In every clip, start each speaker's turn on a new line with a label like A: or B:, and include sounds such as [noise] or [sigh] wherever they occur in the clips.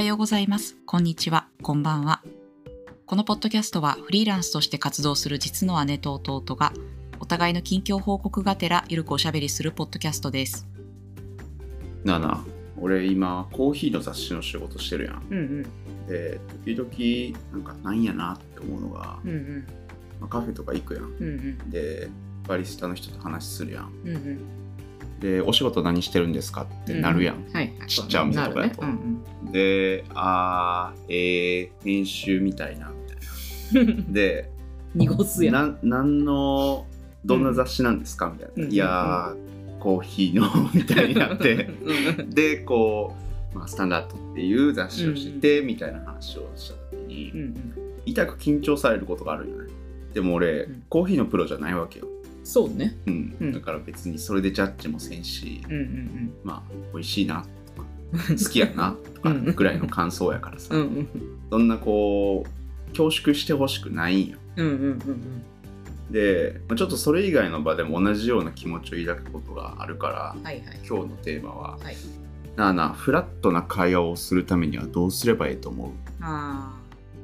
A: はようございます。こんにちは。こんばんは。このポッドキャストはフリーランスとして活動する実の姉と弟がお互いの近況報告がてらゆるくおしゃべりするポッドキャストです。
B: なあなあ俺今コーヒーの雑誌の仕事してるやん。
A: うんうん。
B: で時々なんかなんやなって思うのが、
A: うんうん。
B: まあ、カフェとか行くやん。
A: うんうん。
B: でバリスタの人と話するやん。
A: うんうん。
B: でお仕事何してるんですかってなるやん、
A: はい。
B: ちっちゃいお店とかやと。
A: なるね。うん
B: であーえー、編集みたいなみたいな。
A: うん
B: で [laughs]
A: 濁すやん。
B: なんなんのどんな雑誌なんですか？みたいな、
A: うん。
B: いやーコーヒーの [laughs] みたいになって。
A: うん。うん
B: でこう、まあ、スタンダードっていう雑誌をしてて、みたいな話をした時に、
A: うんうん。
B: 痛く緊張されることがあるよね。でも俺、
A: うん。
B: コーヒーのプロじゃないわけよ、
A: そうね。
B: うん。
A: うん。
B: だから別にそれでジャッジもせんし、
A: うんうん
B: まあ美味しいなとか [laughs] 好きやなとか
A: うん
B: ぐらいの感想やからさ、
A: うん。うんうん
B: そんなこう恐縮してほしくないんよ
A: うんうんうん
B: でまあちょっとそれ以外の場でも同じような気持ちを抱くことがあるから
A: うん。はいはい。
B: 今日のテーマは
A: はい。
B: 「なあなあフラットな会話をするためにはどうすればいいと思
A: あ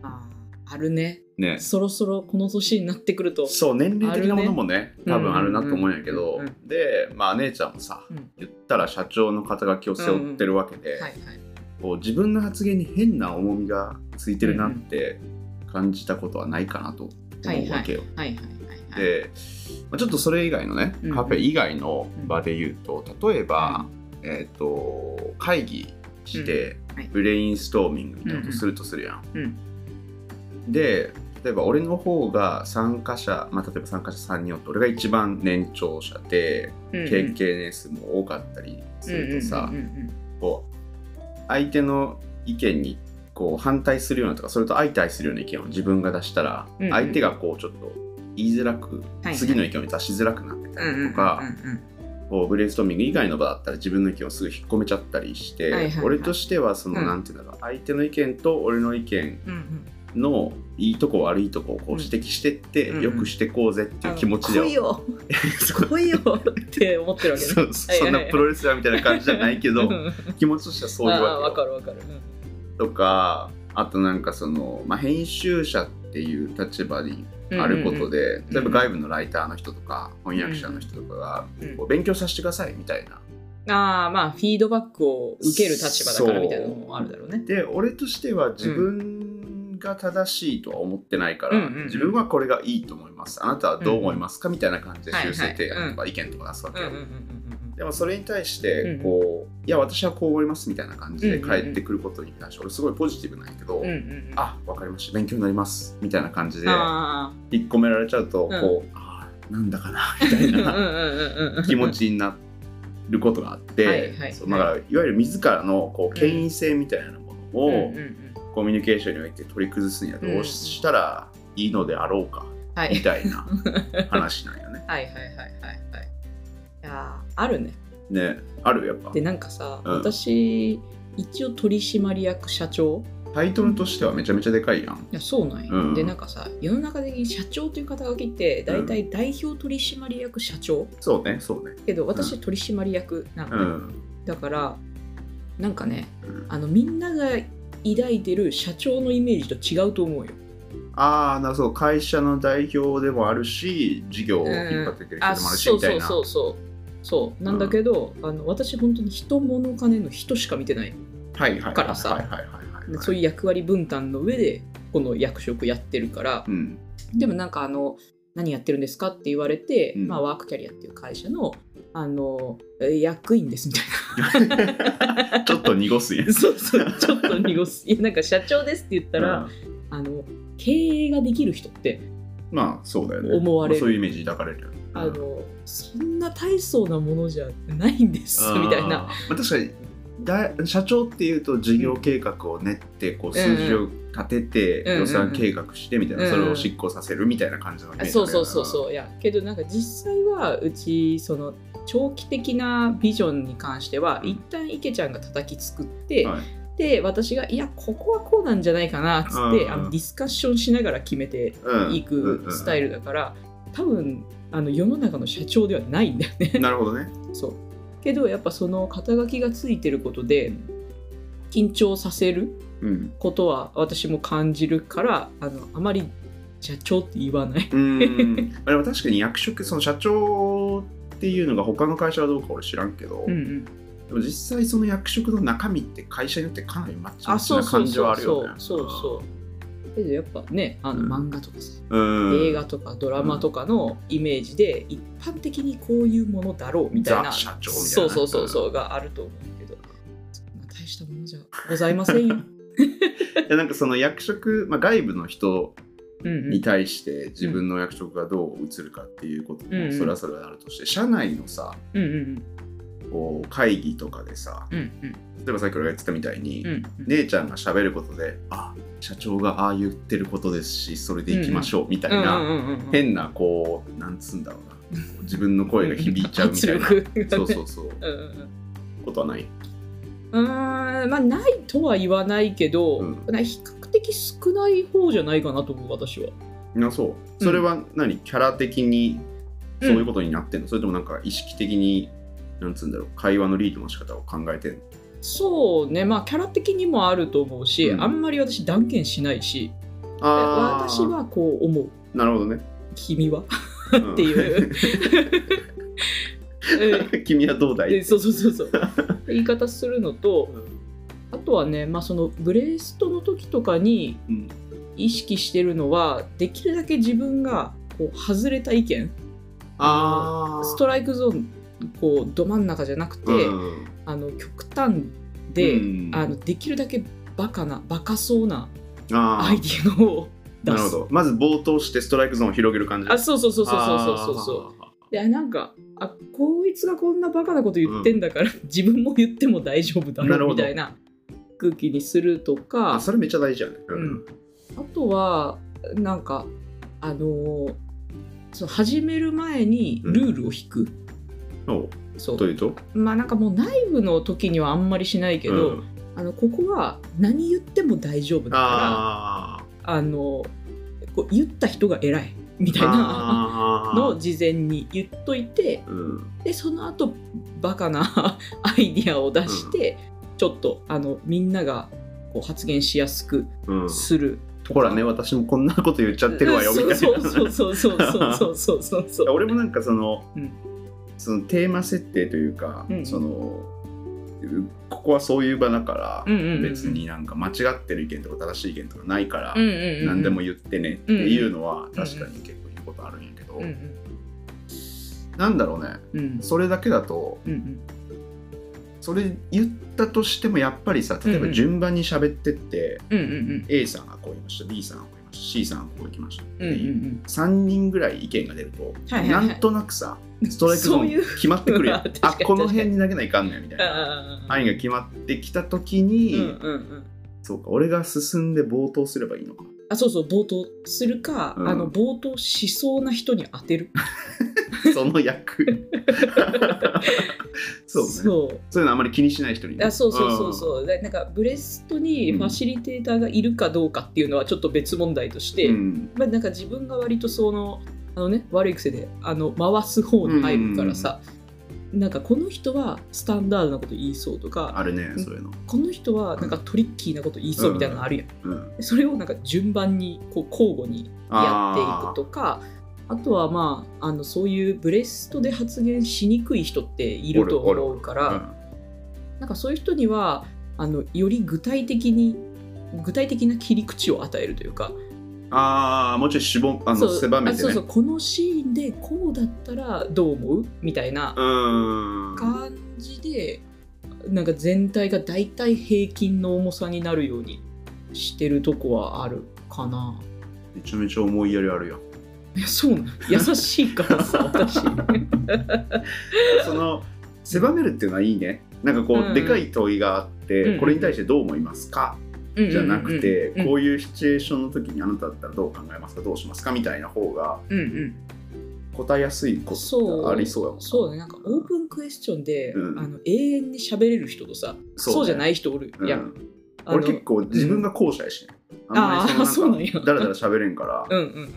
A: ーあー。あるね。
B: う?」ね
A: そろそろこの年になってくると。
B: そう年齢的なものもね
A: ね
B: 多分あるなと思うんやけど、
A: うんうんうん
B: でまあ姉ちゃんもさ
A: うん
B: 言ったら社長の肩書きを背負ってるわけで。こう自分の発言に変な重みがついてるなって感じたことはないかなと思うわけよ。で、まあ、ちょっとそれ以外のねカフェ以外の場で言うと例えば、えっ、と会議してブレインストーミングみたいなことするとするやん。で例えば俺の方が参加者、まあ、例えば参加者3人おって俺が一番年長者で経験年数も多かったりするとさ、こう相手の意見にこう反対するようなとかそれと相対するような意見を自分が出したら、
A: うんうん。
B: 相手がこうちょっと言いづらく、
A: はい
B: 次の意見を出しづらくなってたりとか、こうブレインストーミング以外の場だったら自分の意見をすぐ引っ込めちゃったりして、俺としてはその、
A: うん。
B: なんていうんだろう相手の意見と俺の意見のいいとこ悪いとこをこう
A: うん。
B: 指摘してって、
A: うんうん。
B: よくしてこうぜっていう気持ちで。は
A: 来いよ。[laughs] 来いよって思ってるわけね。
B: そうそんなプロレスラーみたいな感じじゃないけど
A: うん。
B: 気持ちとしてはそういうわけ
A: かるわかる。
B: とかあとなんかその、まあ、編集者っていう立場にあることで、
A: ん
B: 例えば外部のライターの人とか翻訳者の人とかが、
A: うん
B: こう勉強させてくださいみたいな。
A: ああまあフィードバックを受ける立場だからみたいなのもあるだろうね。
B: で俺としては自分が正しいとは思ってないから、
A: うんうんうん。
B: 自分はこれがいいと思います。あなたはどう思いますか？みたいな感じで修正提案とか意見とか出すわけよ。でもそれに対して
A: うん
B: こう、いや私はこう思いますみたいな感じで返ってくることに対して俺すごいポジティブなんやけど、あわかりました。勉強になります。みたいな感じで
A: あ
B: 引っ込められちゃうと、
A: ん。
B: こうあーなんだかな？[laughs] みたいな気持ちになることがあって、
A: はいはい
B: そうだからいわゆる自らのこう権威性みたいなものを、コミュニケーションにおいて取り崩すにはどうしたらいいのであろうか、
A: はい。
B: みたいな [laughs] 話なんよね。
A: はいはいはいはいはい。いやーあるね。
B: ねあるやっぱ。
A: でなんかさ、
B: うん。
A: 私一応取締役社長？
B: タイトルとしてはめちゃめちゃでかいやん。
A: いやそうなんよ、
B: うん。
A: でなんかさ世の中的に社長という肩書きって大体代表取締役社長？
B: そうねそうね。
A: けど私取締役なのね、
B: うん。
A: だからなんかね
B: うん。
A: あのみんなが抱いてる社長のイメージと違うと思うよ。
B: ああなそう会社の代表でもあるし事業を引っ張っていける人でもあるし
A: そうそう
B: みたいな。
A: そうそうそうなんだけど、あの私本当に人物金の人しか見てないからさ。そういう役割分担の上でこの役職やってるから、
B: うん。
A: でもなんかあの何やってるんですかって言われて、
B: うん。
A: まあ、ワークキャリアっていう会社のあのえ役員ですみたい [laughs]
B: ちょっと濁すんや
A: な [laughs] そうそうちょっと濁す。いやなんか社長ですって言ったら、
B: うん。
A: あの経営ができる人って
B: まあそうだよね。
A: 思われる。
B: まあそういうイメージ抱かれるよね。
A: あのそんな大層なものじゃないんですみたいな。
B: まあ、確かにだ社長っていうと事業計画を練ってこう数字を立てて予算計画してみたいな、それを執行させるみたいな感じの
A: そうそうそう
B: う
A: そう。いやけどなんか実際はうちその長期的なビジョンに関しては一旦池ちゃんが叩き作って、
B: はい。
A: で私がいやここはこうなんじゃないかなっつって、
B: うん
A: あのディスカッションしながら決めて
B: うん
A: いくスタイルだから、多分あの世の中の社長ではないんだよね。
B: なるほどね。[laughs]
A: そうけどやっぱその肩書きがついてることで緊張させる
B: うん
A: ことは私も感じるからあのあまり社長って言わない。
B: うんあでも確かに役職その社長っていうのが他の会社はどうか俺知らんけど、
A: うんうん、
B: でも実際その役職の中身って会社によってかなりマッチな感じはあるよね。
A: そうそうそう。けどやっぱねあの
B: うん。
A: 漫画とかさ、
B: うん。
A: 映画とかドラマとかのイメージで一般的にこういうものだろうみたいな
B: ザ社長みたいな。
A: そうそうそうそうがあると思うけど。そんな大したものじゃございませんよ。[laughs]
B: いやなんかその役職、まあ、外部の人に対して自分の役職がどう映るかっていうこともそれはそれはあるとして、社内のさ
A: うんうん
B: こう会議とかでさ
A: うんうん。
B: 例えばさっき俺が言ってたみたいに、
A: うんうん。
B: 姉ちゃんが喋ることであ社長がああ言ってることですしそれでいきましょうみたいな、変なこうなんつうんだろうな自分の声が響いちゃうみたいな、[laughs] そうそうそう。
A: うんうん
B: ことはない？
A: うんまあないとは言わないけど、
B: うん。
A: な比較的少ない方じゃないかなと思う私は。
B: あそう。それは何、キャラ的にそういうことになってんの、それともなんか意識的になんつうんだろう会話のリードの仕方を考えてんの？
A: そうね。まあキャラ的にもあると思うし、
B: うん。
A: あんまり私断言しないし
B: あー。
A: 私はこう思う。
B: なるほどね。
A: 君は？
B: うん。[laughs]
A: っていう。え [laughs]
B: 君はどうだい？
A: でそうそうそうそう。言い方するのとあとはね、まあ、そのブレストの時とかに
B: うん
A: 意識してるのはできるだけ自分がこう外れた意見。
B: あー。
A: ストライクゾーンこうど真ん中じゃなくて、あの極端で、あのできるだけバカなバカそうなアイディアの
B: なるほど。まず冒頭してストライクゾーンを広げる感じ。
A: あそうそうそうそうそうそうそうでなんかあこいつがこんなバカなこと言ってんだから、うん、自分も言っても大丈夫だろうみたいな空気にするとか。
B: あそれめっちゃ大事じやね、
A: うん、あとはなんかあのー、その始める前にルールを引く、
B: うん
A: そう。
B: というと？
A: まあなんかもう内部の時にはあんまりしないけど、
B: うん。
A: あのここは何言っても大丈夫だから
B: あ
A: あのこう言った人が偉いみたいな。のを事前に言っといて
B: うん。
A: でその後バカな [laughs] アイディアを出して、ちょっとあのみんながこう発言しやすく
B: うん。
A: する
B: ほらね私もこんなこと言っちゃってるわよみたいな。
A: そうそうそうそうそうそうそうそうそう。[laughs]
B: 俺もなんかその,、
A: うん
B: そのテーマ設定というか、
A: うん
B: そのここはそういう場だから、別になんか間違ってる意見とか正しい意見とかないから、何でも言ってねっていうのは確かに結構言うことあるんやけど、
A: うんうん
B: なんだろうね。
A: うん。
B: それだけだと
A: うんうん。
B: それ言ったとしてもやっぱりさ例えば順番に喋ってって、A さんがこう言いました B さんがこました C さんがこう言いました。
A: うんうんう
B: ん。3人ぐらい意見が出ると、
A: はいはいはい。
B: なんとなくさストライクゾーン決まってくるやん。[laughs] あこの辺に投げないかんねんみたいな。範囲が決まってきた時に、
A: うんうんうん。
B: そうか俺が進んで冒頭すればいいのか
A: あそうそう冒頭するか、
B: うん。
A: あの冒頭しそうな人に当てる。[laughs]
B: その役。[laughs] そうね。そう。
A: そう
B: いうのあんまり気にしない人にね、
A: あそうそうそうそう、でなんかブレストにファシリテーターがいるかどうかっていうのはちょっと別問題として、
B: うん。
A: まあ、なんか自分が割とそのあの、ね、悪い癖であの回す方に入るからさ、なんかこの人はスタンダードなこと言いそうとか
B: あるねそういうの、
A: この人はなんかトリッキーなこと言いそうみたいなのあるやん、
B: うん、
A: それをなんか順番にこう交互にやっていくとかあとはまああのそういうブレストで発言しにくい人っていると思うから。
B: うん
A: なんかそういう人にはあのより具体的に具体的な切り口を与えるというか
B: ああもうちょい絞あの
A: そう
B: 狭めてね。
A: あそうそうこのシーンでこうだったらどう思う？みたいな。感じでなんか全体がだいたい平均の重さになるようにしてるとこはあるかな。
B: めちゃめちゃ思いやりあるよ
A: いやそうなの優しいからさ [laughs] 私。
B: その狭めるっていうのはいいね。なんかこう、
A: うん。
B: でかい問いがあって、
A: うんうん。
B: これに対してどう思いますか、じゃなくて、
A: うん。
B: こういうシチュエーションの時にあなただったらどう考えますか？どうしますか？みたいな方が
A: うんうん。
B: 答えやすいこと
A: そう
B: ありそうやもんな。
A: そう。ね。なんかオープンクエスチョンで、
B: うん。
A: あの永遠に喋れる人とさ
B: そうね。
A: そうじゃない人おるやん。
B: うん。俺結構自分が後者やし、ね。あんまり
A: そ
B: の [laughs]
A: なんや
B: なんかだらだら喋れんから、
A: うんうんうん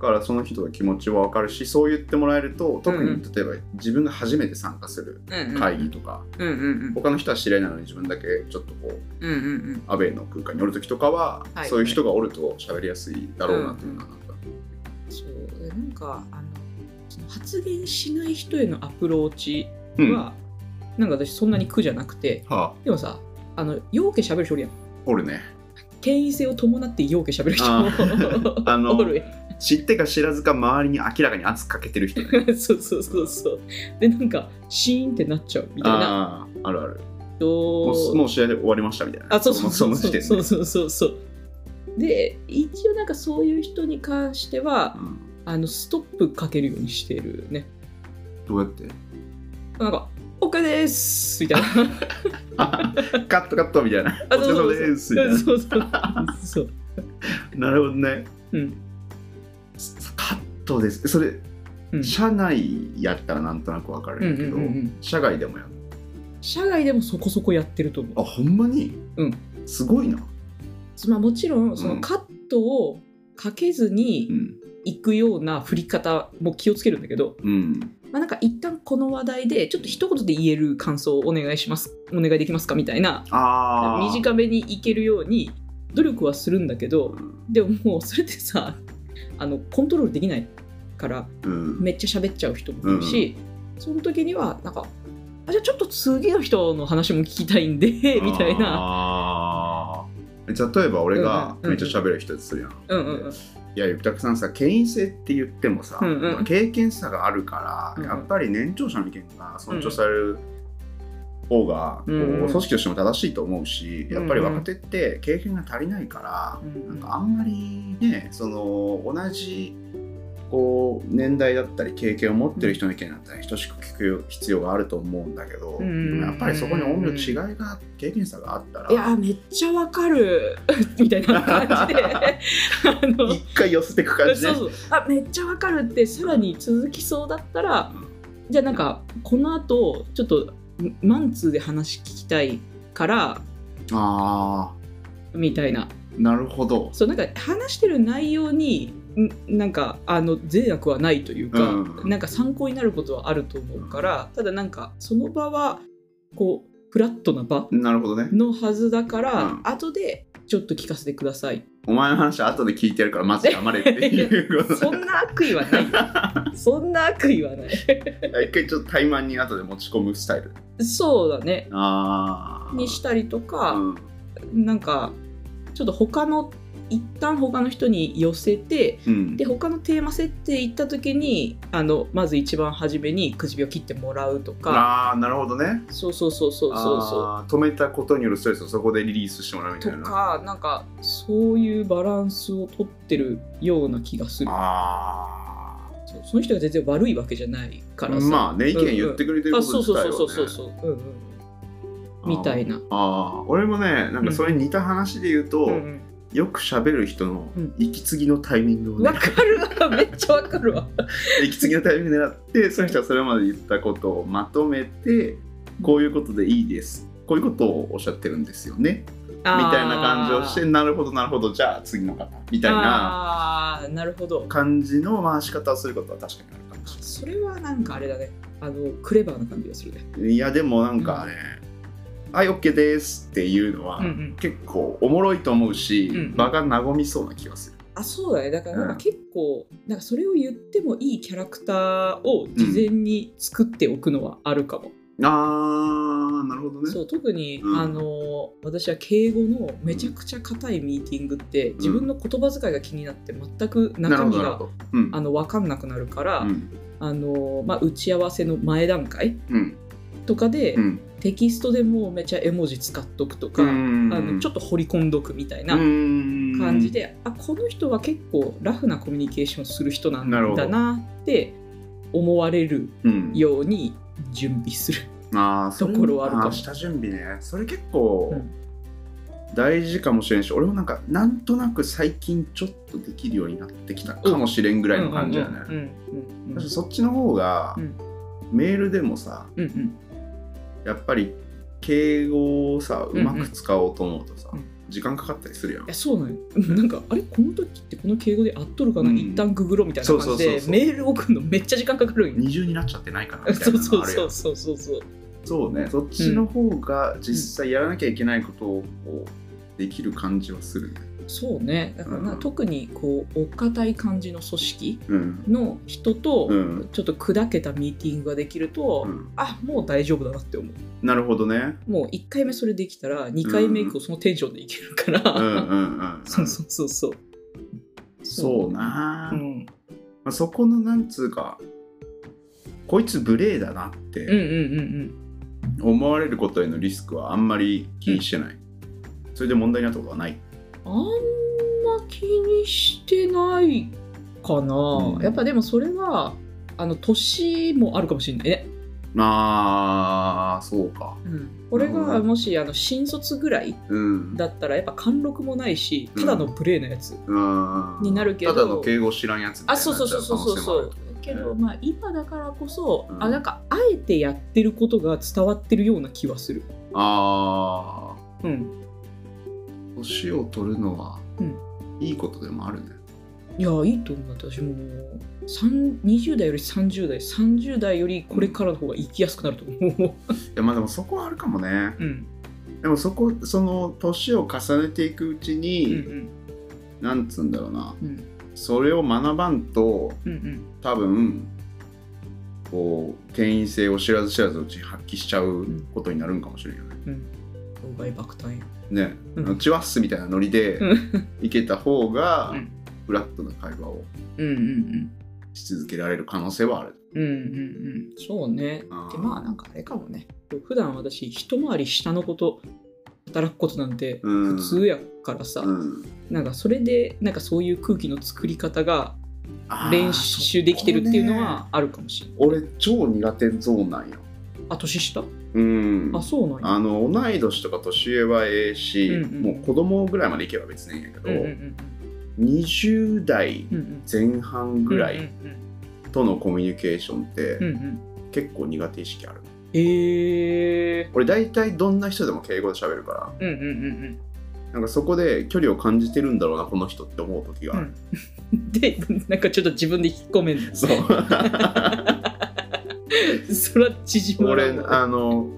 B: からその人の気持ちは分かるしそう言ってもらえると特に例えば自分が初めて参加する会議とか、
A: うんうん
B: 他の人は知り合いなのに自分だけちょっとこう
A: うんうんうん。
B: アベイの空間におる時とかは、
A: はい。
B: そういう人がおると喋りやすいだろうなっていうのはなんか、
A: そう。なんかあのその発言しない人へのアプローチ
B: うん。
A: は、なんか私そんなに苦じゃなくて
B: はあ。
A: でもさあの陽気喋る人おるやん。
B: おるね。
A: 権威性を伴って陽気喋る人
B: あ
A: も
B: あの [laughs]
A: おるや
B: 知ってか知らずか周りに明らかに圧かけてる人。ね [laughs]
A: んそうそうそうそう。でなんかシーンってなっちゃうみたいな。
B: あああるある。
A: と
B: もうすもう試合で終わりましたみたいな。
A: あそうそうそう。
B: の時点で。
A: そうそうそうそう。で一応なんかそういう人に関しては
B: うん。
A: あのストップかけるようにしてるね。
B: どうやって？
A: なんか OK ですみたいな。
B: あ [laughs] カットカットみたいな。お
A: あ
B: 疲れ様ですみたいな。
A: そうそうそう。[laughs]
B: なるほどね。
A: うん
B: カットです。それ
A: うん。
B: 社内やったらなんとなくわかるんやけど、
A: うんうんうんうん。
B: 社外でもやる
A: 社外でもそこそこやってると思う。
B: あほんまに？
A: うん。
B: すごいな。
A: まあもちろんそのカットをかけず
B: う
A: に
B: ん
A: いくような振り方も気をつけるんだけど、
B: うん。
A: まあ、なんか一旦この話題でちょっと一言で言える感想をお願いします。お願いできますかみたいな。短めにいけるように努力はするんだけどでももうそれってさあのコントロールできないから
B: うん。
A: めっちゃ喋っちゃう人もいるし、その時にはなんかあじゃあちょっと次の人の話も聞きたいんでみたいな。
B: 例えば俺がめっちゃ喋る人でするやん、
A: うんうんうん。
B: いやゆくたくさんさ権威性って言ってもさ、
A: うんうん
B: まあ経験差があるから、やっぱり年長者の意見が尊重される方が、
A: うんうん。
B: こう組織としても正しいと思うし、
A: うんうん
B: やっぱり若手って経験が足りないから、
A: うん
B: なんかあんまりねその同じこう年代だったり経験を持ってる人の意見だったり等しく聞く必要があると思うんだけど、
A: うん
B: やっぱりそこに音量違いが経験差があったら
A: いやめっちゃわかる [laughs] みたいな感じで。[laughs] あの。
B: 一回寄せていく感じね。
A: そうあめっちゃわかるってさらに続きそうだったらじゃあなんかこの後ちょっとマンツーで話聞きたいから
B: あ
A: みたいな。
B: あなるほど。
A: そうなんか話してる内容にんなんかあの善悪はないというか、
B: うん。
A: なんか参考になることはあると思うからただなんかその場はこうフラットな場
B: なるほどね。
A: のはずだから、
B: うん。
A: 後でちょっと聞かせてください
B: お前の話は後で聞いてやるからまず黙れっていうこと [laughs]
A: そんな悪意はない。[laughs] そんな悪意はない。
B: 一回ちょっと怠慢に後で持ち込むスタイル。
A: そうだね。
B: ああ。
A: にしたりとか、
B: うん。
A: なんかちょっと他の一旦他の人に寄せて
B: うん。
A: で他のテーマ設定行った時にあのまず一番初めにくじびを切ってもらうとか。
B: ああなるほどね。
A: そうそうそうそうそうそ
B: あー止めたことによるストレスをそこでリリースしてもらうみ
A: うと
B: たいな。
A: かなんかそういうバランスをとってるような気がする。
B: あ
A: そうその人が全然悪いわけじゃないか
B: あ。
A: らさ。
B: まあね意見言ってくれてる
A: あ
B: こと
A: そう
B: 自体はね。
A: そうそうそうそうそうう。んうんみたいな。
B: ああ俺もねなんかそれに似た話で言うと、
A: うん
B: よく喋る人の
A: うん。
B: 息継ぎのタイミングを
A: うん、
B: ね。
A: わ、かるわ。めっちゃわかるわ。[laughs]
B: 息継ぎのタイミング狙ってその人がそれまで言ったことをまとめてこういうことでいいです。こういうことをおっしゃってるんですよね。みたいな感じをしてなるほどなるほど。じゃあ次の方。みたいな。
A: なるほど。
B: 感じの回し方をすることは確かにあるかもし
A: それはなんかあれだね。あのクレバーな感じがするね。
B: れないいやでもなんかね「はい OK です」っていうのは、
A: うんうん。
B: 結構おもろいと思うし、
A: うんうん。
B: 場が和みそうな気がする。
A: あそうだね。だからなん
B: うん。
A: か結構、なんかそれを言ってもいいキャラクターを事前に作っておくのはあるかも、
B: あーなるほどね。
A: そう特に、
B: うん。
A: あの私は敬語のめちゃくちゃ硬いミーティングって、自分の言葉遣いが気になって全く中身があの分かんなくなるから、
B: うん。
A: あのまあ、打ち合わせの前段階
B: うん
A: とかで、
B: うん。
A: テキストでもうめちゃ絵文字使っとくとか、
B: うん。
A: あのちょっと掘り込んどくみたいな
B: 感
A: 感じで、あこの人は結構ラフなコミュニケーションする人なんだなって思われる
B: うん。
A: ように準備する。ところはあるかも。
B: ー下準備ね。それ結構
A: うん。
B: 大事かもしれんし、俺もなんかなんとなく最近ちょっとできるようになってきたかもしれんぐらいの感じだよね、
A: うんうんうん
B: 私そっちの方が、
A: うん。
B: メールでもさ
A: うんうん
B: やっぱり敬語をさうまく使おうと思うとさ、
A: うん。
B: 時間かかったりするやん。
A: いやそうなんよ。なんかあれ？この時ってこの敬語で合っとるかな、
B: うん。
A: 一旦ググろうみたいな感じでメール送るのめっちゃ時間かかるんよ。
B: 二重になっちゃってないかなみた
A: そ
B: いうな
A: そうそうそうそうそう
B: そうね。そっちの方が実際やらなきゃいけないことをこうできる感じはするね
A: そうね。だからな、
B: うん。
A: 特にこうお堅い感じの組織
B: うん。
A: の人と、
B: うん。
A: ちょっと砕けたミーティングができると、
B: うん。
A: あもう大丈夫だなって思う。
B: なるほどね。
A: もう1回目それできたら2回目以降そのテンションでいけるから、[laughs] そうそうそうそう。
B: そうな、
A: うん、
B: まあ、そこのなんつうかこいつ無礼だなって
A: うん
B: 思われることへのリスクはあんまり気にしてない、それで問題になったことはない
A: あんま気にしてないかな、
B: うん。
A: やっぱでもそれはあの年もあるかもしれないね、
B: あーそうか。
A: 俺がもしあの新卒ぐらい
B: うん。
A: だったらやっぱ貫禄もないしただの無礼なやつ、
B: うん。
A: になるけど
B: ただの敬語知らんやつみたいな
A: そうそうそうそうそうそう。けど、まあ今だからこそ、
B: うん。
A: あなんかあえてやってることが伝わってるような気はする。
B: あ
A: うん。
B: ー年を取るのは
A: うん。
B: いいことでもあるね。
A: いやいいと思う私も。3 20代より30代30代よりこれからの方が生きやすくなると思う。[laughs]
B: いやまあでもそこはあるかもね。
A: うん。
B: でもそこその年を重ねていくうち
A: うん
B: に、なんつうんだろうな。
A: うん。
B: それを学ばんと
A: うんうん。
B: 多分こう権威性を知らず知らずのうちに発揮しちゃうことになるんかもしれんよね。
A: うん。老害爆誕や
B: ね、
A: うん。
B: チワッスみたいなノリで
A: うん。
B: いけた方が
A: うん。
B: フラットな会話をし続けられる可能性はある。
A: うんうんうん。うんそうね。でまあなんかあれかもね。普段私一回り下のこと働くことなんて
B: うん。
A: 普通やからさ、
B: うん、
A: なんかそれでなんかそういう空気の作り方が練習できてるっていうのはあるかもしれない。
B: 俺超苦手ゾーンなんよ。
A: あ、年下？
B: うん
A: あ、そうなんや。
B: あの同い年とか年上はええし、
A: うんうん
B: もう子供ぐらいまでいけば別にいいんやけど、
A: うんうんうん
B: 20代
A: うんうん
B: 前半ぐらい
A: うん
B: とのコミュニケーションって
A: うんうんうん
B: 結構苦手意識ある。
A: えー。
B: 俺大体どんな人でも敬語で喋るから
A: うんうんうん
B: なんかそこで距離を感じてるんだろうなこの人って思う時がある、
A: うん。[laughs] で、なんかちょっと自分で引っ込めんの。
B: そう [laughs] [laughs]
A: そら縮まら
B: 俺あの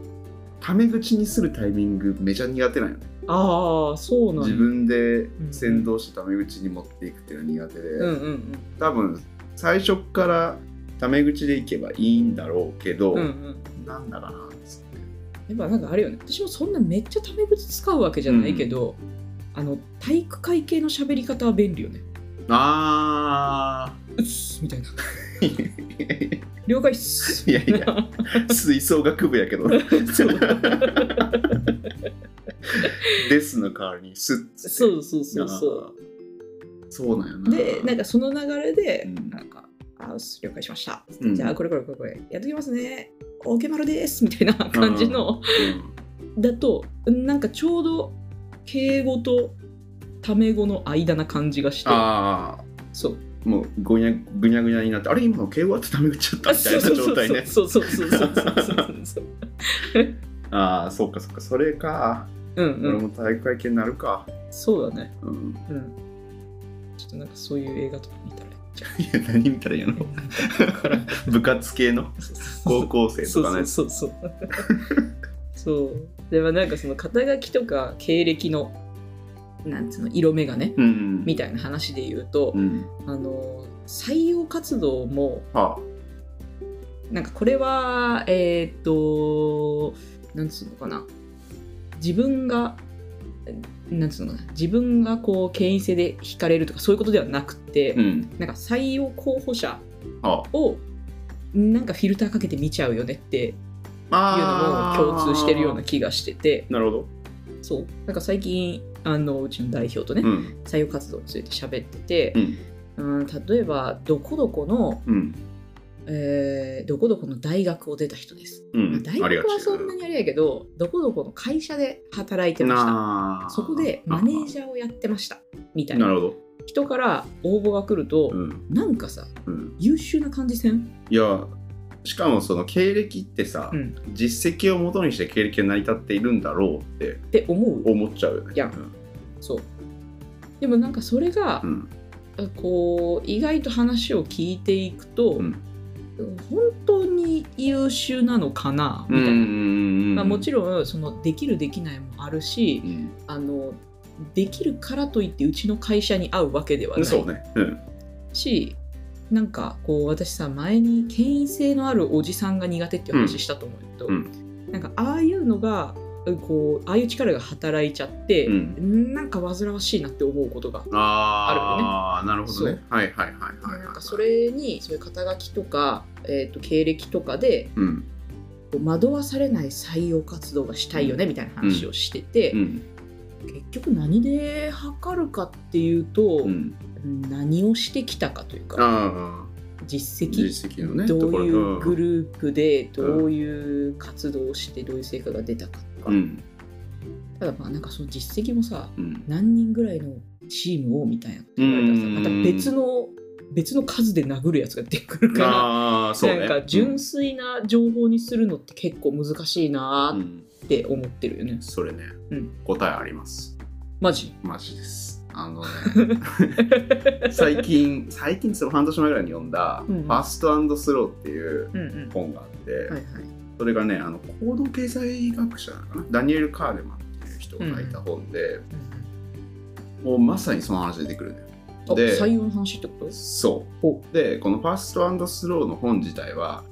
B: タメ口にするタイミングめちゃ苦手なんよね
A: ああ、そうなんや
B: 自分で
A: ん
B: 先導してタメ口に持っていくっていうのは苦手で、
A: うんうん
B: 多分最初からタメ口でいけばいいんだろうけど、
A: うん。うんうん。
B: なんだかなっつって
A: やっぱなんかあれよね。私もそんなめっちゃタメ口使うわけじゃないけど、あの、体育会系の喋り方は便利よね。
B: あ
A: うっすみたいな。
B: ー [laughs]
A: 了解っす。
B: いやいや吹奏楽部やけど。[laughs] ですの代わりにスッつって。
A: そうそうそうそう。
B: そうなんやな。
A: で、なんかその流れで、
B: うん。
A: なんか、あ了解しました。
B: うん。
A: じゃあ、これこれこれこれ、やっときますね。オーケーマルですみたいな感じの、だと、なんかちょうど敬語とタメ語の間な感じがして、
B: ああ
A: そう。
B: もうぐにゃぐにゃぐにゃになってあれ今の敬語ってダメ打っちゃったみたいな状態ね。
A: そうそうそうそうそう
B: ああそうかそうかそれか
A: うん、うん、
B: 俺も体育会系になるか
A: そうだね
B: うん、
A: うん、ちょっとなんかそういう映画とか見たらい
B: や何見たらいいの部活系の高校生とかね
A: そうそうそうそうそうでもなんかその肩書きとか経歴のなんつうの色眼鏡？
B: うん。
A: みたいな話で言うと、
B: うん。
A: あの採用活動も
B: は
A: なんかこれはえーっとなんつうのかな。自分がなんつうのかな。自分がこう権威性で惹かれるとかそういうことではなくて、
B: あうん。
A: なんか採用候補者
B: は
A: をなんかフィルターかけて見ちゃうよねっていう
B: あ
A: のも共通してるような気がしてて。
B: なるほど
A: そう。なんか最近あのうちの代表とね、
B: うん。
A: 採用活動について喋ってて
B: う、ん。
A: うん、例えばどこどこの、
B: うん。
A: えーどこどこの大学を出た人です、
B: う
A: まあ、
B: ん
A: 大学はそんなにあれやけどどこどこの会社で働いてました。そこでマネージャーをやってました。みたいな。
B: なるほど。
A: 人から応募が来ると、
B: うん。
A: なんかさ
B: うん。
A: 優秀な感じせん？
B: いやしかもその経歴ってさ、
A: うん。
B: 実績をもとにして経歴が成り立っているんだろうって
A: って思う。
B: 思っちゃうよね。
A: いや
B: うん。
A: そう。でもなんかそれが
B: う、ん。
A: こう意外と話を聞いていくと、
B: うん。
A: 本当に優秀なのかなみたいな、まあ、もちろんそのできるできないもあるし
B: うん。
A: あのできるからといってうちの会社に合うわけではない
B: そうね。うん。
A: しなんかこう私さ前に権威性のあるおじさんが苦手っていう話したと思うけど、
B: うん。
A: なんかああいうのがこうああいう力が働いちゃって、
B: うん。
A: なんか煩わしいなって思うことが
B: ああなるほどね。はいはいはいはいはい
A: なんかそれにそういう肩書きとか、えー、と経歴とかで
B: うん。
A: 惑わされない採用活動がしたいよねみたいな話をしてて、
B: うん
A: 結局何で測るかっていうと、
B: うん。
A: 何をしてきたかというか実績
B: 実績のね
A: どういうグ
B: ー
A: ループでどういう活動をしてどういう成果が出たかとか、
B: うん。
A: ただまあなんかその実績もさ
B: うん。
A: 何人ぐらいのチームをみたいな言われたらさ
B: うん。
A: また別の別の数で殴るやつが出てくるから。
B: ね。
A: なんか純粋な情報にするのって結構難しいなーっ
B: うん
A: て思ってるよね。
B: それね。
A: うん。
B: 答えあります。
A: マジ？
B: マジです。あのね。[laughs] 最近最近その半年前ぐらいに読んだ「
A: うん
B: ファストスロー」っていう
A: うんうん。
B: 本があって、
A: はいはい。
B: それがねあの行動経済学者かなダニエル・カーネマンっていう人が書いた本で、もうまさにその話出てくるのよ。
A: あ
B: で
A: 採用の話ってこと？
B: そ
A: お。
B: うでこのファストスローの本自体は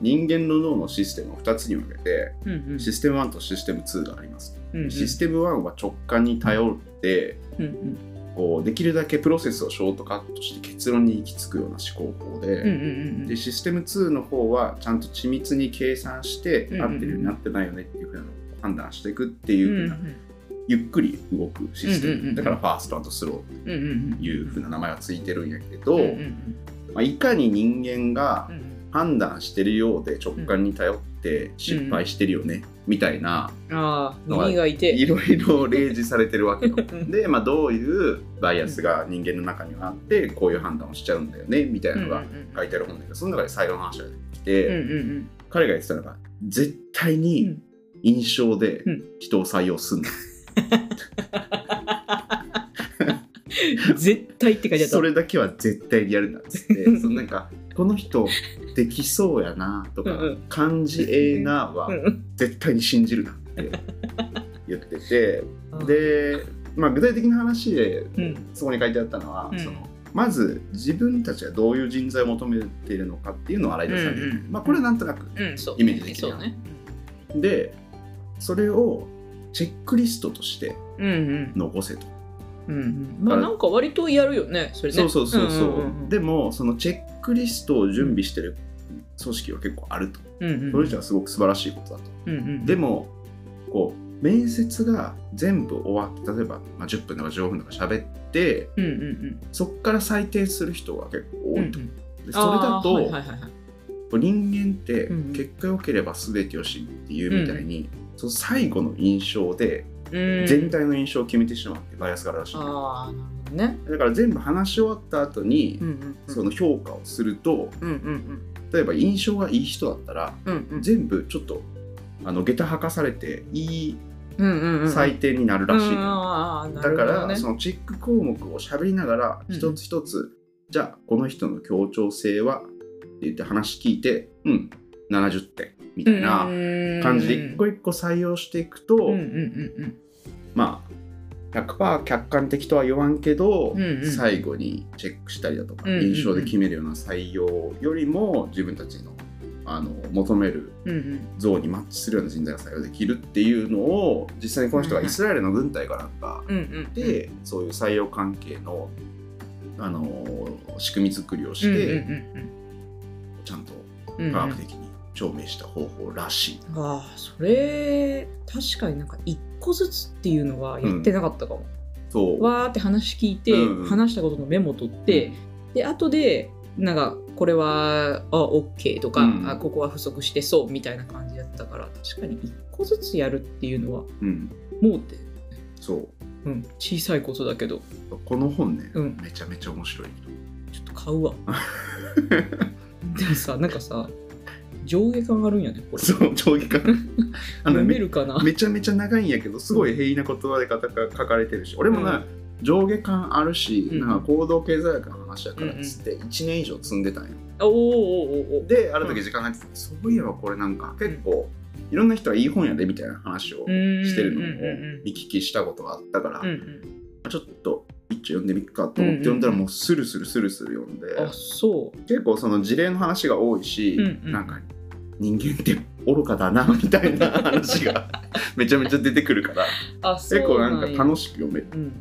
B: 人間の脳のシステムを2つに分けて
A: うんうん。
B: システム1とシステム2があります、
A: うんうん。
B: システム1は直感に頼って
A: うんうん。
B: こうできるだけプロセスをショートカットして結論に行き着くような思考法で,、
A: うんうんうん
B: でシステム2の方はちゃんと緻密に計算して
A: うんうん
B: 合ってるようになってないよねっていうふうなのを判断していくっていうふうな、
A: うん
B: ゆっくり動くシステム、
A: うんうんうん
B: だからファーストスロー。
A: うんうん
B: というふうな名前がついてるんやけど、
A: うんうんうん。
B: まあ、いかに人間が
A: うん
B: 判断してるようで直感に頼って失敗してるよね、みたいな
A: ああ耳がい。
B: ろいろ例示されてるわけよ。
A: う [laughs] ん
B: で、まあ、どういうバイアスが人間の中にはあってこういう判断をしちゃうんだよねみたいなのが書いてある本だけどその中で最後の話が出てきて、彼が言ってたのが絶対
A: う
B: に
A: ん。
B: 印象で
A: うん。
B: 人を採用すんな、
A: う [laughs] ん [laughs] 絶対って書いてあった。
B: それだけは絶対にやるなっつってそのなんかこの人できそうやなとか
A: うんうん。
B: 感じええなは
A: うん
B: 絶対に信じるなって言ってて。[laughs]
A: うん
B: で、まあ、具体的な話で
A: うん。
B: そこに書いてあったのは、
A: うん。
B: そのまず自分たちがどういう人材を求めているのかっていうのを洗い出される、
A: うんうん
B: まあ、これはなんとなくイメージできる
A: そうね。
B: でそれをチェックリストとして
A: うんうん。
B: 残せと、
A: うんうん。まあなんか割とやるよねそれね。
B: そうそうそうそう,、
A: んんん。
B: でもそのチェックリストを準備してる組織は結構あると。
A: うんうん
B: それじゃすごく素晴らしいことだと、
A: うんうん
B: でもこう面接が全部終わって例えば、まあ、10分とか15分とか喋って
A: うんうんうん。
B: そこから採点する人が結構多いと、
A: うんうん。
B: でそれだと、
A: あーはいはいはいはい。
B: 人間って
A: うん
B: 結果良ければ全てよしっていうみたいに、その最後の印象で
A: うん。
B: 全体の印象を決めてしまうってバイアスがあるらしい、
A: ああね。
B: だから全部話し終わった後に、
A: うんうんうん。
B: その評価をすると
A: うんうん
B: 例えば印象がいい人だったら
A: うんうん。
B: 全部ちょっとあの下駄履かされていい
A: うんうんうん。
B: 採点になるらしい。のよ、
A: ああな
B: だから、
A: ね
B: そのチェック項目を喋りながら
A: うん。
B: 一つ一つ、じゃあこの人の協調性はって言って話聞いてうん70点みたいな感じで一個一個採用していくと、
A: うんうんうん。
B: まあ100%客観的とは言わんけど、
A: うんうん。
B: 最後にチェックしたりだとか、
A: うんうんうん。
B: 印象で決めるような採用よりも自分たちのあの求める
A: うんうん。
B: 像にマッチするような人材が採用できるっていうのを実際にこの人がイスラエルの軍隊かなんか
A: うんうん
B: で、そういう採用関係のあの仕組み作りをし
A: うんうん
B: て、
A: うん。
B: ちゃんと
A: うんうん
B: 科学的に証明した方法らしい。
A: ああそれ確かになんか一個ずつっていうのはやってなかったかも、
B: そう。
A: わーって話聞いて、
B: うんうん。
A: 話したことのメモ取って、で後でなんかこれはあ OK とか、
B: うん。
A: あここは不足してそうみたいな感じだったから確かに一個ずつやるっていうのは
B: うん、
A: もうって、
B: そう。
A: うん、小さいことだけど。
B: この本ね、
A: うん。
B: めちゃめちゃ面白い。
A: ちょっと買うわ。[laughs] でもさなんかさ上下感あるんやねこれ
B: そう上下感あの
A: 読めるかな
B: めちゃめちゃ長いんやけどすごい平易な言葉で書かれてるし俺もな、上下感あるし、なんか行動経済学の話やからっつって1年以上積んでたんよ
A: おーおーおお
B: である時時間がってて、そういえばこれなんか結構いろんな人がいい本やでみたいな話をしてるのを見聞きしたことがあったから、
A: うんうん
B: ちょっと一丁読んでみっかと思って読んだらもうスルスルスルスル読んで、
A: あそう
B: 結構その事例の話が多いし、
A: うんうん
B: なんか人間って愚かだな [laughs] みたいな話が [laughs] めちゃめちゃ出てくるから。
A: あそう
B: 結構なんか
A: や
B: 楽しく読める。
A: うん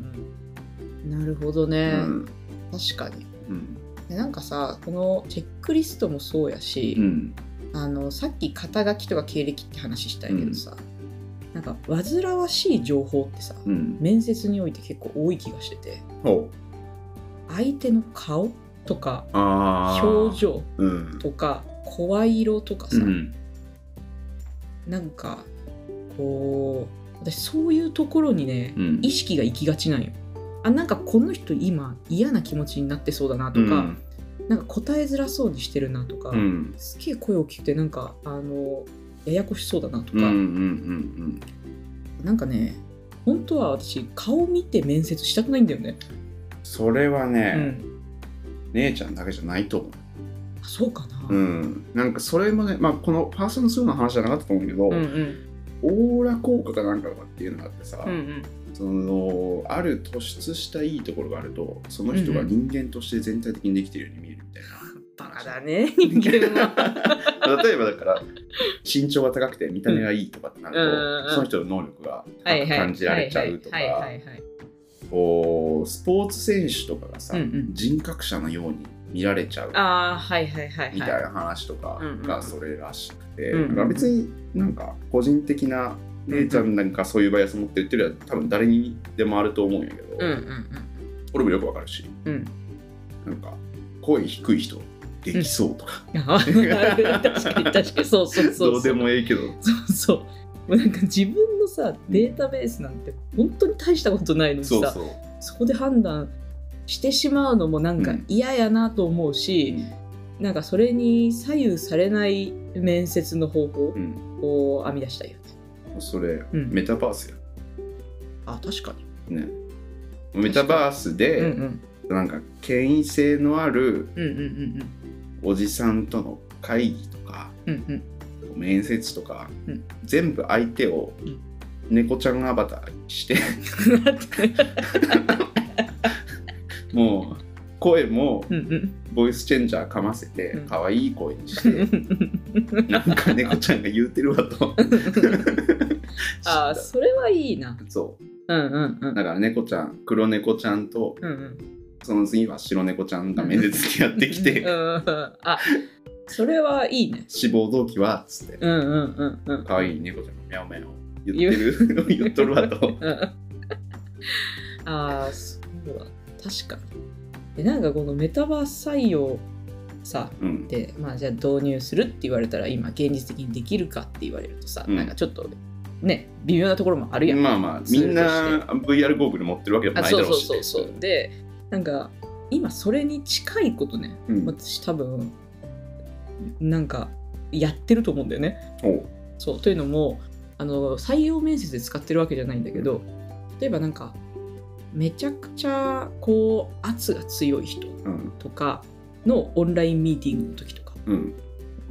A: うん、なるほどね、
B: うん。
A: 確かに。
B: うん。
A: でなんかさこのチェックリストもそうやし、
B: うん。
A: あのさっき肩書きとか経歴って話したんやけどさ、なんか煩わしい情報ってさ、
B: うん。
A: 面接において結構多い気がしてて相手の顔とか表情
B: うん。
A: とか声色とかさ、
B: うん。
A: なんかこう私そういうところにね、
B: うん。
A: 意識が行きがちなんよ。あなんかこの人今嫌な気持ちになってそうだなとか、なんか答えづらそうにしてるなとか、
B: うん。
A: すげえ声大きくてなんかあのややこしそうだなとか、
B: うんうんうん
A: なんかね本当は私顔見て面接したくないんだよね、
B: それは
A: う
B: ね、
A: ん、
B: 姉ちゃんだけじゃないと思う。
A: あそうかな、
B: うん、なんかそれもね、まあ、このパーソナルスローの話じゃなかったと思うけど、
A: うんうん
B: オーラ効果かなんかとかっていうのがあってさ、
A: うんうん
B: そのある突出したいいところがあるとその人が人間として全体的にできてるように見えるみたいな。
A: バカだね人間は。[laughs]
B: 例えばだから身長が高くて見た目がいいとかってなると、
A: うんうんうん。
B: その人の能力が感じられちゃうとかこうスポーツ選手とかがさ、
A: うんうん
B: 人格者のように見られちゃう。
A: ああはいはいはいはい。
B: みたいな話とか
A: うんうん。
B: がそれらしくて、別になんか個人的な姉ちゃん。なんかそういうバイアス持ってるっていうよりは多分誰にでもあると思うんやけど、
A: うんうん。
B: 俺もよくわかるし。
A: うん。うん
B: なんか声低い人できそうとか、
A: あー [laughs] 確かに確かにそうそうそうそう。
B: どうでもええけど。
A: そうそう。もうなんか自分のさデータベースなんて本当に大したことないのにさ
B: そうそう、
A: そこで判断してしまうのもなんか
B: うん。
A: 嫌やなと思うし、なんかそれに左右されない面接の方法
B: うん。
A: を編み出したいよね。
B: それ、
A: うん。
B: メタバースや。
A: あ確かに。
B: ね。メタバース
A: うん
B: で、
A: うん。
B: なんか権威性のある
A: うんうんうん。
B: おじさんとの会議とか
A: うんうん。
B: 面接とか、
A: うん。
B: 全部相手を
A: うん。
B: 猫ちゃんアバターにして [laughs] 声も
A: うんうん。
B: ボイスチェンジャーかませて
A: うん。
B: 可愛い声にして、[laughs] なんか猫ちゃんが言うてるわと。[laughs]
A: あー [laughs] それはいいな。
B: そ
A: う。んうんうん。
B: うだから猫ちゃん黒猫ちゃんと
A: うんうん。
B: その次は白猫ちゃんが面接にやってきて、
A: うんうんうん。あそれはいいね。
B: 志望動機はっつって
A: うんうんうんうん。
B: 可愛い猫ちゃんのミャオミャオ言ってる言っとるわと。
A: うんああそうだ。確かにでなんかこのメタバース採用さ
B: うん。
A: でまあじゃあ導入するって言われたら今現実的にできるかって言われるとさ、
B: うん。
A: なんかちょっとね微妙なところもあるやん、
B: まあまあみんな VR ゴーグル持ってるわけでも
A: あそうそう
B: ないだろうし、ね、
A: そうそうでなんか今それに近いことね、
B: うん。
A: 私多分なんかやってると思うんだよね。そうというのもあの採用面接で使ってるわけじゃないんだけど例えばなんかめちゃくちゃこう圧が強い人
B: うん。
A: とかのオンラインミーティングの時とか。
B: うん。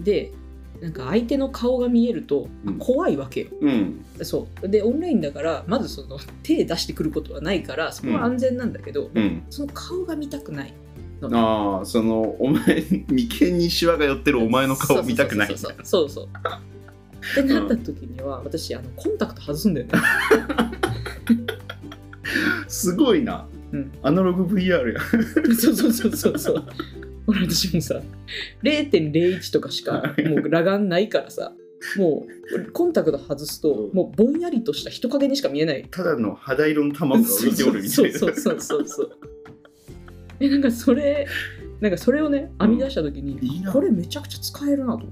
A: でなんか相手の顔が見えると
B: うん。
A: 怖いわけよ。
B: うん。
A: そう。でオンラインだからまずその手出してくることはないからそこは安全なんだけど、
B: うん。
A: その顔が見たくないのね。
B: ああそのお前眉間にシワが寄ってるお前の顔見たくない
A: そうそうそう。そうそうそう。ってなった時には、私あのコンタクト外すんだよね。[laughs]
B: すごいな、
A: うん。
B: アナログ VR や。[laughs]
A: そうそうそうそうそう。俺私もさ0.01とかしかもう裸眼ないからさもうコンタクト外すともうぼんやりとした人影にしか見えない。
B: ただの肌色の卵が浮いておるみたいな。
A: そうそうそうそうそう。えなんかそれなんかそれをね編み出した時に、
B: いいな。
A: これめちゃくちゃ使えるなと思っ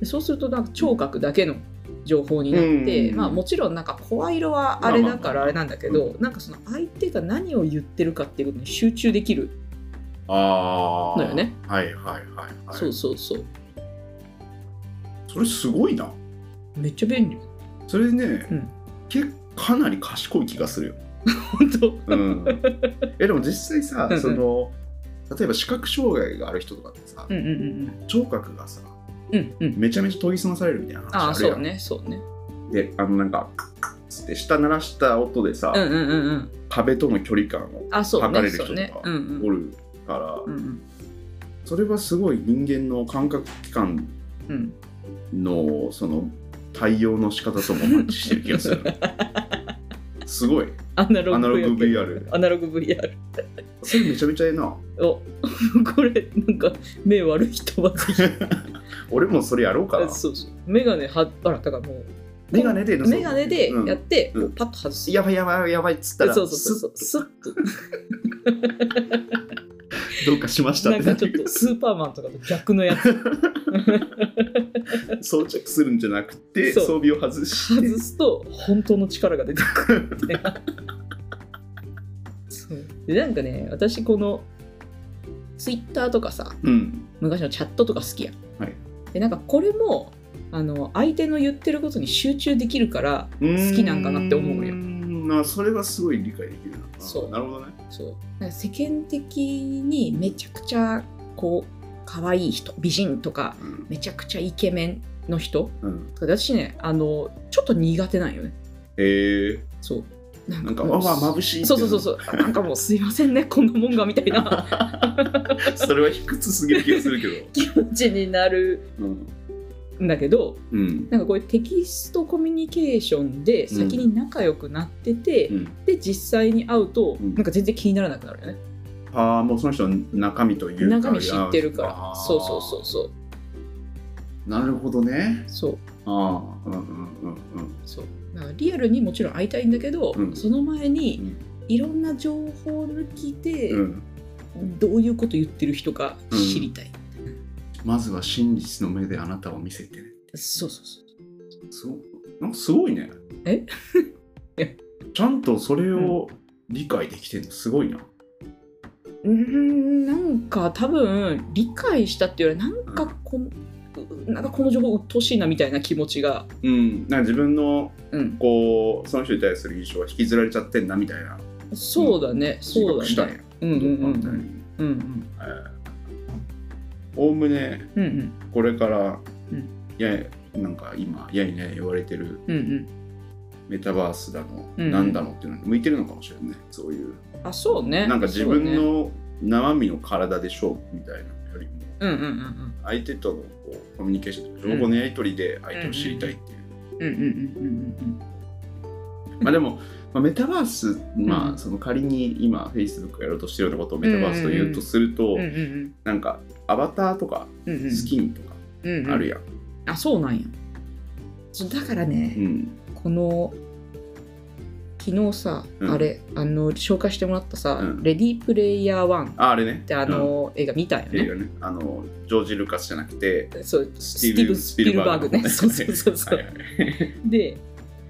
A: て。そうするとなんか聴覚だけの情報になって、
B: うん
A: まあもちろんなんか声色はあれだからあれなんだけど、なんかその相手が何を言ってるかっていうことに集中できる
B: あああ
A: のよね。
B: はいはいはいはい。
A: そうそうそう。
B: それすごいな。
A: めっちゃ便利。
B: それね、
A: うん。
B: 結構かなり賢い気がするよ、[laughs]
A: 本当？
B: うん、えでも実際さその例えば視覚障害がある人とかってさ、
A: うんうんうん。
B: 聴覚がさ
A: うんうん。うん
B: めちゃめちゃ研ぎ澄まされるみたいな話あるやん。
A: そうねそうね。
B: であのなんかつって下鳴らした音でさ、
A: うんうんうんうん。
B: 壁との距離感を
A: あそう
B: 測れる人とか
A: うんうん。
B: おるから、
A: うんうん。
B: それはすごい人間の感覚器官
A: うん。
B: のその対応の仕方ともマッチしてる気がする。[laughs] すごい。
A: アナログ
B: アナログ
A: VR
B: VR
A: アナログ VR
B: それめちゃめちゃええな。
A: お [laughs] これなんか目悪い人はぜひ [laughs]
B: 俺もそれやろうかな
A: そうそう。メガネはあらだからもう
B: メガネで
A: メガネで
B: うん。
A: やって、
B: うん。
A: パッと外す。
B: やばいやばいやばいっつったら
A: そうそうそうそう
B: ス
A: スッと。
B: ッ [laughs] どうかしました
A: なんかちょっとスーパーマンとかと逆のやつ。[laughs]
B: 装着するんじゃなくて装備を外して。
A: 外すと本当の力が出てくるみたいなでなんかね私このツイッターとかさ
B: うん。
A: 昔のチャットとか好きやん、
B: はい
A: でなんかこれもあの相手の言ってることに集中できるから好きなんかなって思うよ。
B: ん。まあそれはすごい理解できるな。
A: そう。
B: なるほどね。
A: そう。なんか世間的にめちゃくちゃこう可愛い人美人とか
B: うん。
A: めちゃくちゃイケメンの人
B: うん。
A: 私ねあのちょっと苦手なんよね。
B: え
A: そうな
B: んかわわ眩しい
A: そうそうそうそう。あなんかもうすいませんねこんなもんがみたいな。[laughs]
B: それは卑屈すぎる気がするけど。[laughs]
A: 気持ちになる。
B: うん、
A: んだけど
B: うん。
A: なんかこういうテキストコミュニケーションで先に仲良くなってて、
B: うん、
A: で実際に会うと、
B: うん。
A: なんか全然気にならなくなるよね。
B: ああもうその人の中身というか
A: 中身知ってるから。そうそうそうそう。
B: なるほどね。
A: そう。
B: ああうんうんうんうん。
A: そうリアルにもちろん会いたいんだけど、
B: うん。
A: その前
B: う
A: に
B: ん。
A: いろんな情報抜きで、
B: うん。
A: どういうこと言ってる人か知りたい、
B: まずは真実の目であなたを見せてね。
A: そうそうそう
B: すごなんかすごいね。
A: え？[laughs] え
B: ちゃんとそれを理解できてるのすごいな、
A: うーんなんか多分理解したっていうよりなんかこの、なんかこの情報鬱陶しいなみたいな気持ちが、
B: うん、なんか自分の
A: うん、
B: こうその人に対する印象が引きずられちゃってんなみたいな。
A: そうだね、う
B: 覚したんや。
A: だね。うんうんうん。うんうん。
B: おおむね
A: うんうん。
B: これから、
A: うん。
B: ややなんか今やいやい言われてる
A: うんうん。
B: メタバースだの、
A: うん
B: なんだのっていうのに向いてるのかもしれないね。そういう。
A: あそうね。
B: なんか自分
A: そうね。
B: の生身の体で勝負みたいな
A: うんうんうん
B: 相手とのこうコミュニケーション情報のやり取りで相手を知りたいっていう、
A: うんうんうんうん
B: まあでも、まあ、メタバース、ま
A: うん。
B: あその仮に今 Facebook がやろうとしてるようなことをメタバースと言うとすると、
A: うんうんうん
B: なんかアバターとか
A: うんうん。
B: スキンとか
A: うんうん。
B: あるやん、
A: あそうなんや。だからね、
B: うん。
A: この昨日さ、
B: うん。
A: あれあの紹介してもらったさ「
B: うん。
A: レディープレイヤー1」っ
B: ああれね。
A: てあの、映画見たんよね。
B: うん映画ね。あのジョージ・ルカスじゃなくて
A: そう
B: ス
A: スティーブン・スピルバーグね。
B: の [laughs]
A: そうそうそうそう、
B: はいはい
A: で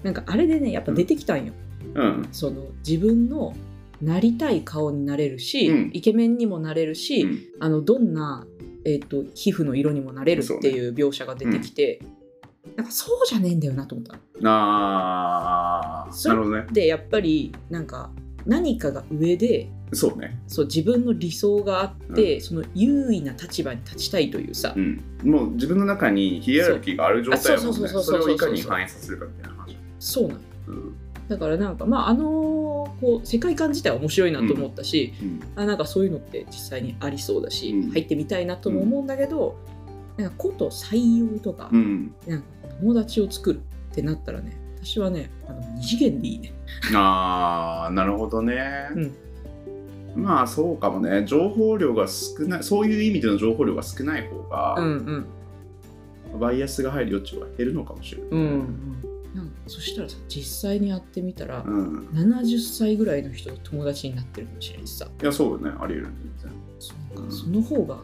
A: なんかあれでねやっぱ出てきたんよ、
B: うん。
A: その自分のなりたい顔になれるし、
B: うん。
A: イケメンにもなれるし、
B: うん。
A: あのどんな、えー、と皮膚の色にもなれるっていう描写が出てきて、なんかそうじゃねえんだよなと思った
B: ああ
A: それ
B: なるほどね。
A: でやっぱりなんか何かが上で
B: そうね、
A: そう自分の理想があって、その優位な立場に立ちたいというさ、
B: うん、もう自分の中にヒエラルキーがある状態やもんね。
A: そう。あそう
B: そ
A: そうそう。そう
B: れをいかに反映させるかみたいな話、
A: そうなんよ
B: うん。
A: だからなんかまああのこう世界観自体は面白いなと思ったし、
B: うん。
A: あなんかそういうのって実際にありそうだし、
B: うん。
A: 入ってみたいなとも思うんだけど、なんかこと採用とか,、
B: うん、
A: なんか友達を作るってなったらね私はねあの二次元でいいね。
B: ああなるほどね、
A: うん。
B: まあそうかもね。情報量が少ないそういう意味での情報量が少ない方が、
A: うんうん。
B: バイアスが入る余地は減るのかもしれない、
A: うんうん。そしたらさ実際に会ってみたら、
B: うん。
A: 70歳ぐらいの人と友達になってるかもしれないしさ。
B: いやそうよね。あり得るね全然。
A: そう
B: うん
A: その方が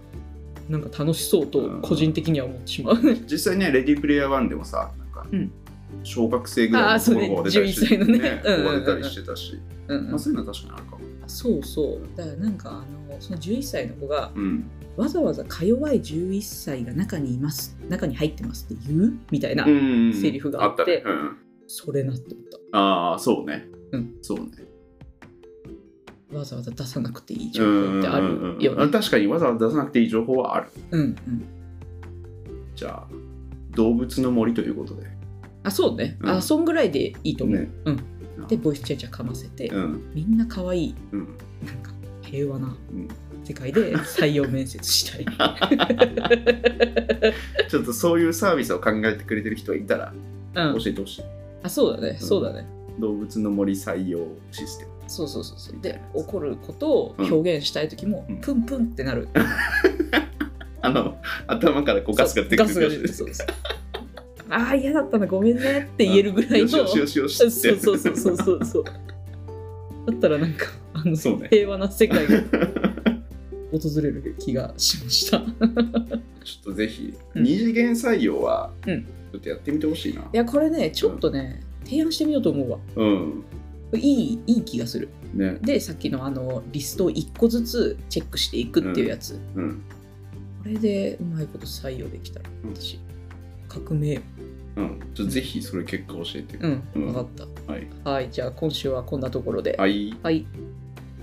A: なんか楽しそうと個人的には思ってしまう。[laughs]
B: 実際ねレディープレイヤー1でもさなんか、
A: うん
B: 小学生ぐらいの子が出たりして、
A: ね11歳のね。うんうんうん
B: 子が出たりしてたし、
A: うんうん。
B: まあ、そういうのは確かにあるかも。
A: あそうそう。だからなんかあのその11歳の子が
B: うん。
A: わざわざか弱い11歳が中にいます中に入ってますって言う？みたいな、
B: うん
A: セリフがあって
B: あったね、うん、
A: それなって思っ
B: ああそうね。
A: うん。
B: そうね。
A: たわざわざ出さなくていい情報ってあるよ
B: うんうんうん
A: ね
B: 確かにわざわざ出さなくていい情報はある。
A: うんうん。
B: じゃあ動物の森ということで
A: あそうね、
B: うん。
A: あそんぐらいでいいと思う、
B: ね。
A: うん。でボイスチェンジャーかませて、
B: うん。
A: みんな可愛い。
B: うん。
A: なんか平和な
B: うん。
A: 世界で採用面接したい。[laughs]
B: ちょっとそういうサービスを考えてくれてる人がいたら
A: うん。
B: 教えてほしい、
A: あそうだね。そうだね、
B: 動物の森採用システム。
A: そうそうそうそう。で怒ることを表現したい時も、
B: うん。
A: プンプンってなる。[laughs]
B: あの頭からこうガスが出てくる。
A: ガスが出てそうそうああ嫌だったなごめんねって言えるぐらいの。
B: よしよしよしよし
A: そうそうそうそうそうそう。だったらなんかあの、
B: そうね。
A: 平和な世界が [laughs] 訪れる気がしました。い
B: ちょっとぜひ、
A: うん。
B: 二次元採用は
A: うん。
B: ちょっとやってみてほしいな。
A: やこれねちょっとね、提案してみようと思うわ。
B: うん。
A: いいいい気がする。
B: ね。
A: でさっきのあのリストを1個ずつチェックしていくっていうやつ、
B: うん。
A: これでうまいこと採用できたら
B: うん
A: 私革命。よ
B: うん。ちょっとぜひそれ結果教えて。
A: うん、
B: うん。
A: 分かった。
B: はい。
A: はい。じゃあ今週はこんなところで。
B: はい。
A: はい。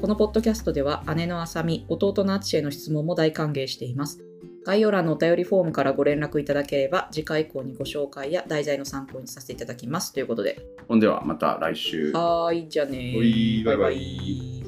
A: このポッドキャストでは姉のあさみ、弟のあつしへの質問も大歓迎しています。概要欄のお便りフォームからご連絡いただければ次回以降にご紹介や題材の参考にさせていただきます。ということで。
B: ほんではまた来週。
A: はーい、じゃあね
B: ほい。バイバイ